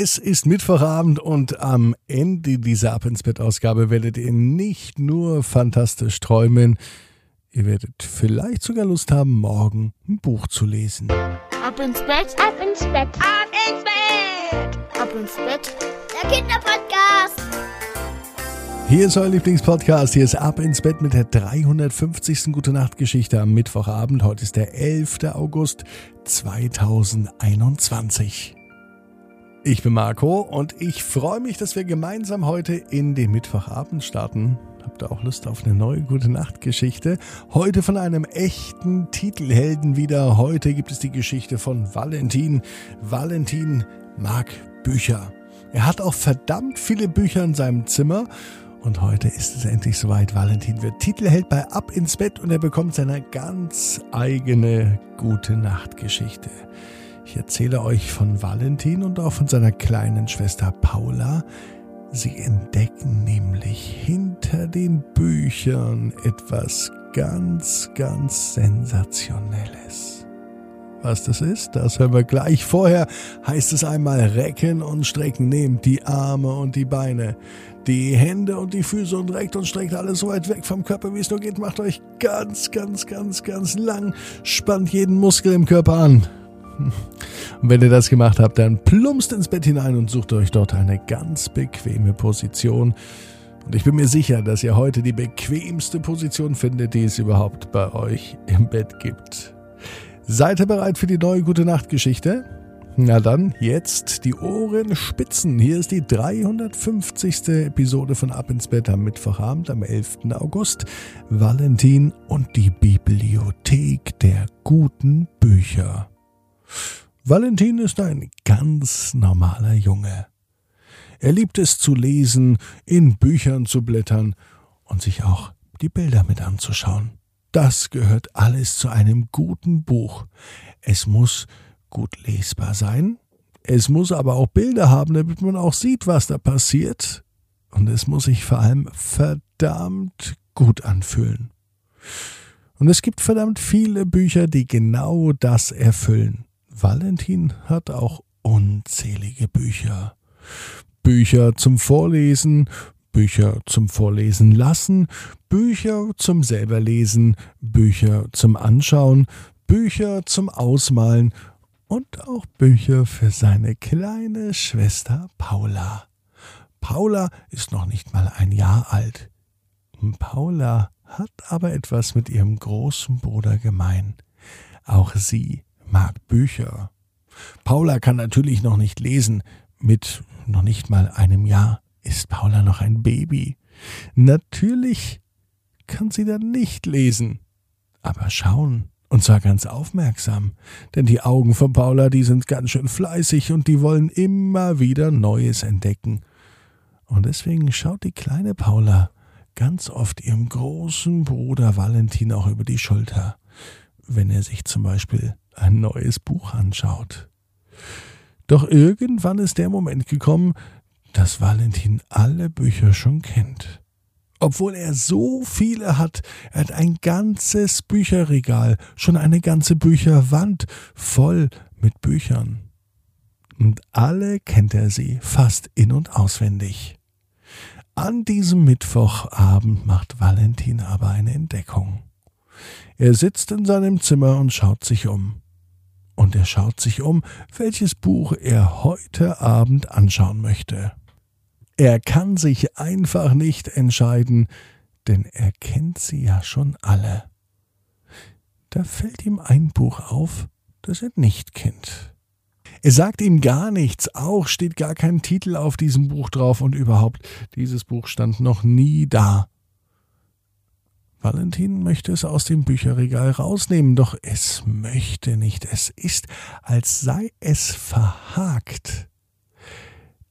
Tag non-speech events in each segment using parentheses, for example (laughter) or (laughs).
Es ist Mittwochabend und am Ende dieser Ab ins Bett Ausgabe werdet ihr nicht nur fantastisch träumen, ihr werdet vielleicht sogar Lust haben, morgen ein Buch zu lesen. Ab ins Bett, ab ins Bett, ab ins Bett, ab ins Bett. Der Kinderpodcast. Hier ist euer Lieblingspodcast. Hier ist Ab ins Bett mit der 350. Gute Nacht Geschichte am Mittwochabend. Heute ist der 11. August 2021. Ich bin Marco und ich freue mich, dass wir gemeinsam heute in den Mittwochabend starten. Habt ihr auch Lust auf eine neue gute Nacht-Geschichte? Heute von einem echten Titelhelden wieder. Heute gibt es die Geschichte von Valentin. Valentin mag Bücher. Er hat auch verdammt viele Bücher in seinem Zimmer. Und heute ist es endlich soweit. Valentin wird Titelheld bei Ab ins Bett und er bekommt seine ganz eigene gute Nacht-Geschichte. Ich erzähle euch von Valentin und auch von seiner kleinen Schwester Paula. Sie entdecken nämlich hinter den Büchern etwas ganz, ganz Sensationelles. Was das ist, das hören wir gleich. Vorher heißt es einmal recken und strecken. Nehmt die Arme und die Beine, die Hände und die Füße und reckt und streckt alles so weit weg vom Körper, wie es nur geht. Macht euch ganz, ganz, ganz, ganz lang. Spannt jeden Muskel im Körper an. (laughs) Und wenn ihr das gemacht habt, dann plumpst ins Bett hinein und sucht euch dort eine ganz bequeme Position. Und ich bin mir sicher, dass ihr heute die bequemste Position findet, die es überhaupt bei euch im Bett gibt. Seid ihr bereit für die neue Gute Nacht Geschichte? Na dann, jetzt die Ohren spitzen. Hier ist die 350. Episode von Ab ins Bett am Mittwochabend, am 11. August. Valentin und die Bibliothek der guten Bücher. Valentin ist ein ganz normaler Junge. Er liebt es zu lesen, in Büchern zu blättern und sich auch die Bilder mit anzuschauen. Das gehört alles zu einem guten Buch. Es muss gut lesbar sein, es muss aber auch Bilder haben, damit man auch sieht, was da passiert, und es muss sich vor allem verdammt gut anfühlen. Und es gibt verdammt viele Bücher, die genau das erfüllen. Valentin hat auch unzählige Bücher. Bücher zum Vorlesen, Bücher zum Vorlesen lassen, Bücher zum selberlesen, Bücher zum Anschauen, Bücher zum Ausmalen und auch Bücher für seine kleine Schwester Paula. Paula ist noch nicht mal ein Jahr alt. Paula hat aber etwas mit ihrem großen Bruder gemein. Auch sie mag Bücher. Paula kann natürlich noch nicht lesen. Mit noch nicht mal einem Jahr ist Paula noch ein Baby. Natürlich kann sie dann nicht lesen. Aber schauen, und zwar ganz aufmerksam, denn die Augen von Paula, die sind ganz schön fleißig und die wollen immer wieder Neues entdecken. Und deswegen schaut die kleine Paula ganz oft ihrem großen Bruder Valentin auch über die Schulter, wenn er sich zum Beispiel ein neues Buch anschaut. Doch irgendwann ist der Moment gekommen, dass Valentin alle Bücher schon kennt. Obwohl er so viele hat, er hat ein ganzes Bücherregal, schon eine ganze Bücherwand voll mit Büchern. Und alle kennt er sie fast in und auswendig. An diesem Mittwochabend macht Valentin aber eine Entdeckung. Er sitzt in seinem Zimmer und schaut sich um und er schaut sich um, welches Buch er heute Abend anschauen möchte. Er kann sich einfach nicht entscheiden, denn er kennt sie ja schon alle. Da fällt ihm ein Buch auf, das er nicht kennt. Er sagt ihm gar nichts, auch steht gar kein Titel auf diesem Buch drauf und überhaupt, dieses Buch stand noch nie da. Valentin möchte es aus dem Bücherregal rausnehmen, doch es möchte nicht. Es ist, als sei es verhakt.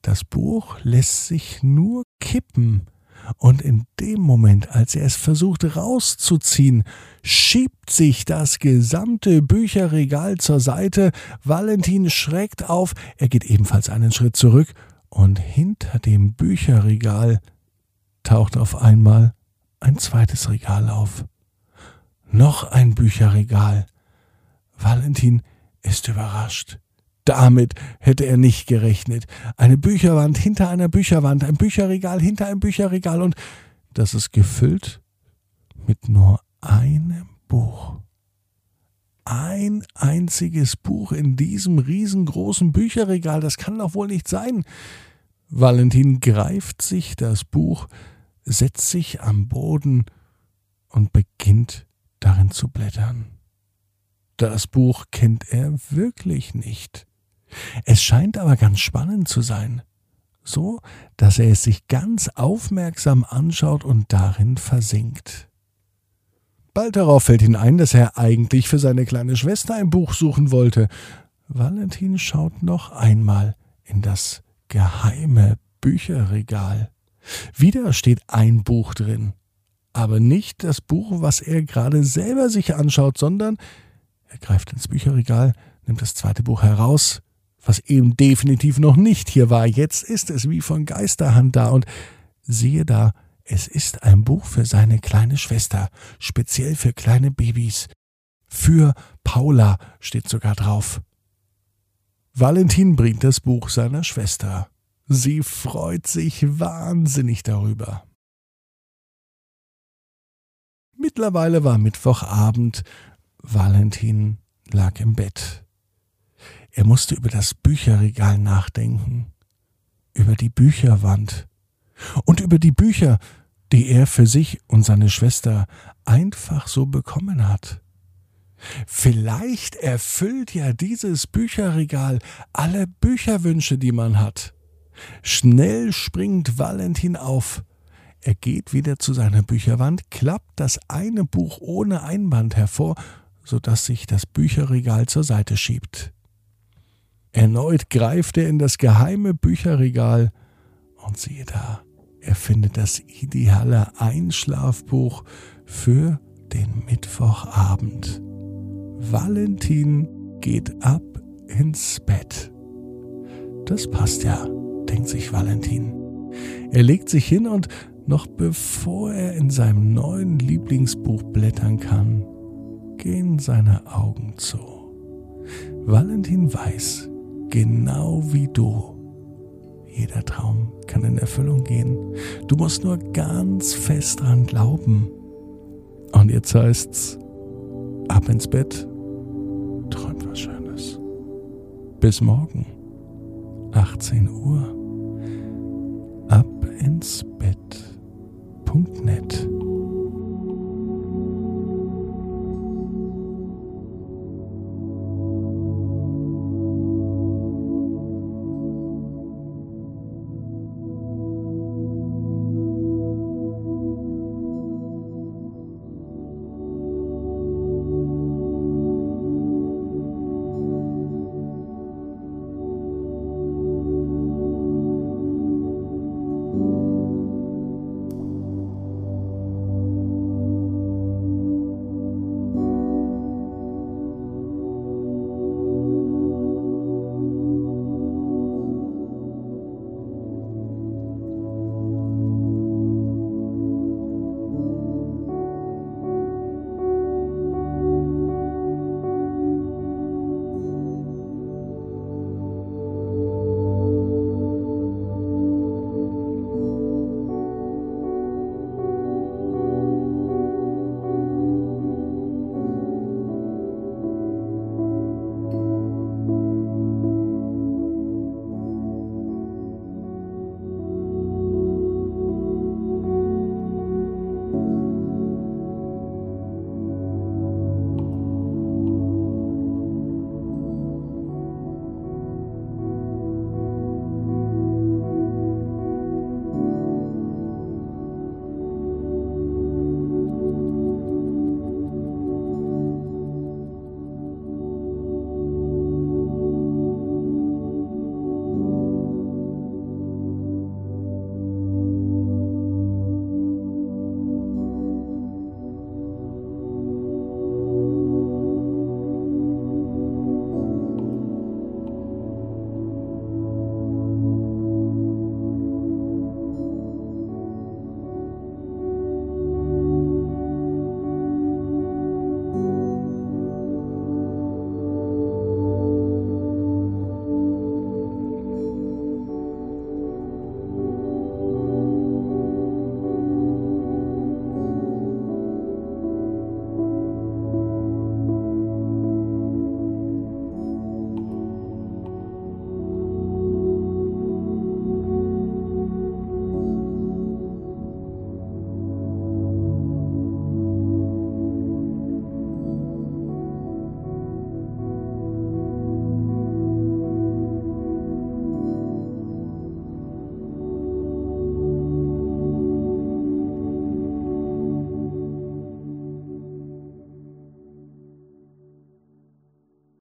Das Buch lässt sich nur kippen, und in dem Moment, als er es versucht rauszuziehen, schiebt sich das gesamte Bücherregal zur Seite, Valentin schreckt auf, er geht ebenfalls einen Schritt zurück, und hinter dem Bücherregal taucht auf einmal ein zweites Regal auf. Noch ein Bücherregal. Valentin ist überrascht. Damit hätte er nicht gerechnet. Eine Bücherwand hinter einer Bücherwand, ein Bücherregal hinter einem Bücherregal und das ist gefüllt mit nur einem Buch. Ein einziges Buch in diesem riesengroßen Bücherregal, das kann doch wohl nicht sein. Valentin greift sich das Buch, setzt sich am Boden und beginnt darin zu blättern. Das Buch kennt er wirklich nicht. Es scheint aber ganz spannend zu sein, so dass er es sich ganz aufmerksam anschaut und darin versinkt. Bald darauf fällt ihm ein, dass er eigentlich für seine kleine Schwester ein Buch suchen wollte. Valentin schaut noch einmal in das geheime Bücherregal. Wieder steht ein Buch drin, aber nicht das Buch, was er gerade selber sich anschaut, sondern er greift ins Bücherregal, nimmt das zweite Buch heraus, was eben definitiv noch nicht hier war. Jetzt ist es wie von Geisterhand da und siehe da, es ist ein Buch für seine kleine Schwester, speziell für kleine Babys. Für Paula steht sogar drauf. Valentin bringt das Buch seiner Schwester. Sie freut sich wahnsinnig darüber. Mittlerweile war Mittwochabend, Valentin lag im Bett. Er musste über das Bücherregal nachdenken, über die Bücherwand und über die Bücher, die er für sich und seine Schwester einfach so bekommen hat. Vielleicht erfüllt ja dieses Bücherregal alle Bücherwünsche, die man hat. Schnell springt Valentin auf. Er geht wieder zu seiner Bücherwand, klappt das eine Buch ohne Einband hervor, so dass sich das Bücherregal zur Seite schiebt. Erneut greift er in das geheime Bücherregal und siehe da, er findet das ideale Einschlafbuch für den Mittwochabend. Valentin geht ab ins Bett. Das passt ja, denkt sich Valentin. Er legt sich hin und noch bevor er in seinem neuen Lieblingsbuch blättern kann, gehen seine Augen zu. Valentin weiß, genau wie du. Jeder Traum kann in Erfüllung gehen. Du musst nur ganz fest dran glauben. Und jetzt heißt's, ab ins Bett, träumt was Schönes. Bis morgen, 18 Uhr, spit.